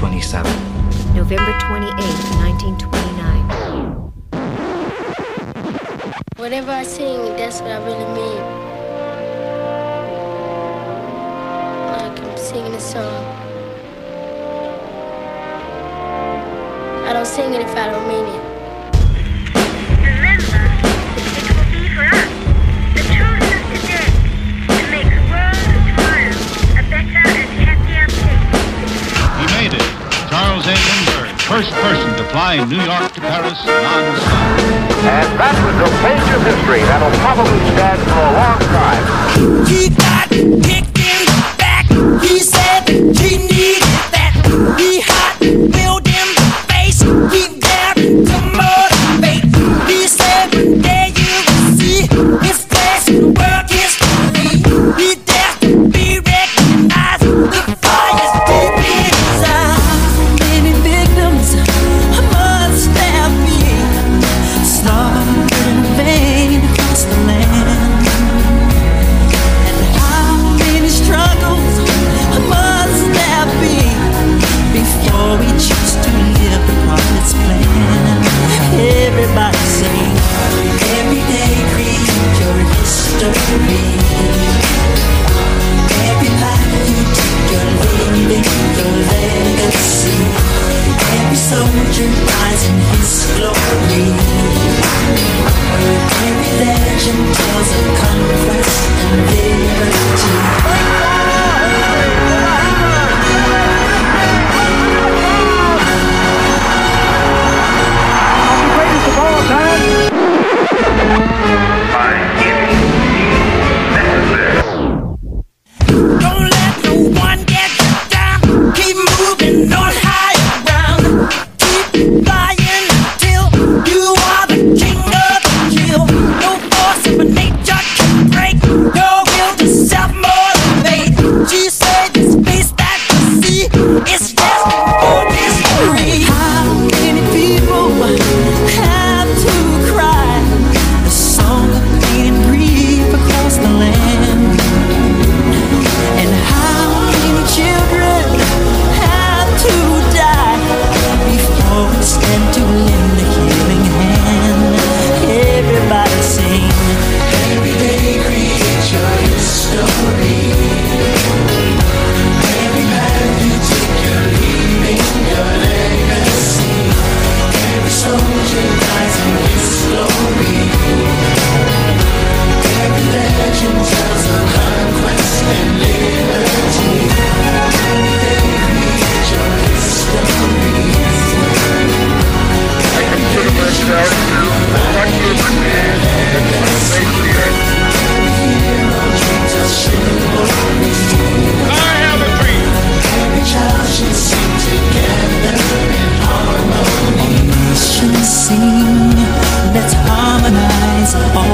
1927. November 28, 1929. Whatever I sing, that's what I really mean. Like I'm singing a song. I don't sing it if I don't mean it. Broadway, New York to Paris, non-stop. And that was a page of history that'll probably stand for a long time. He got kicked in the back. He said he Oh.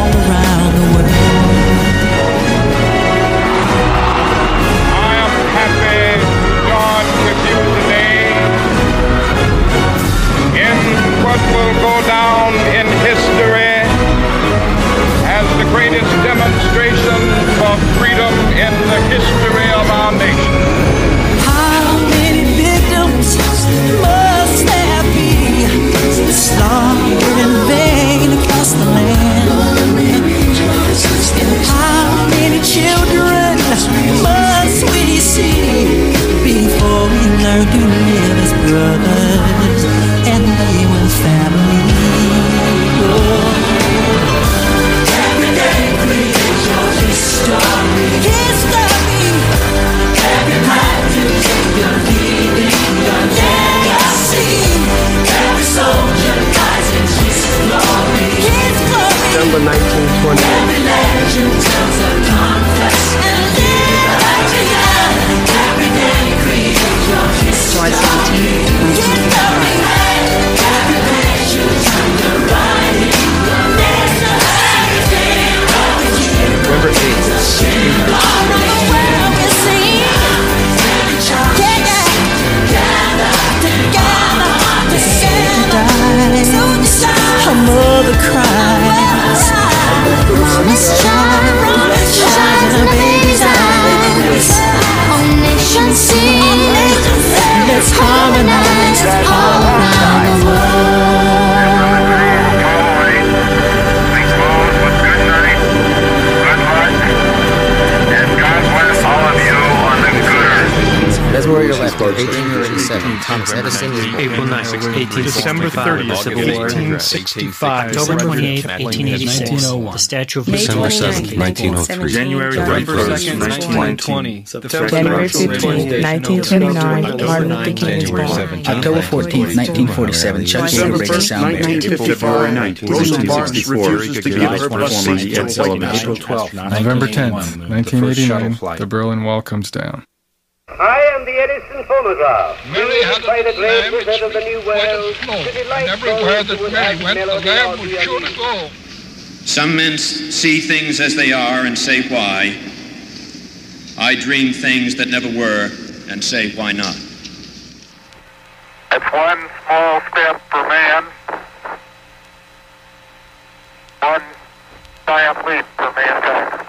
Thomas Edison. April 9th, 1865. December 30th, Civil War. 1865. October 28th, 1886. The Statue of May December 29th, 7th, 1903. January November 2nd, 1920. January 15th, 1929, Martin Luther King is born. October 14th, 1947, Chuck Yeager breaks the sound barrier. February 19th, Rosa Parks refuses to give up performing the Ed Sullivan April 12th, November 10th, 1989, the Berlin Wall comes down. I am the Edison phonograph. Mary had by the a great lamb which wizard of the New World and flowed, to delight and everywhere that Mary went, the melody lamb or was sure to go. Some men see things as they are and say why. I dream things that never were and say why not. It's one small step for man, one giant leap for mankind.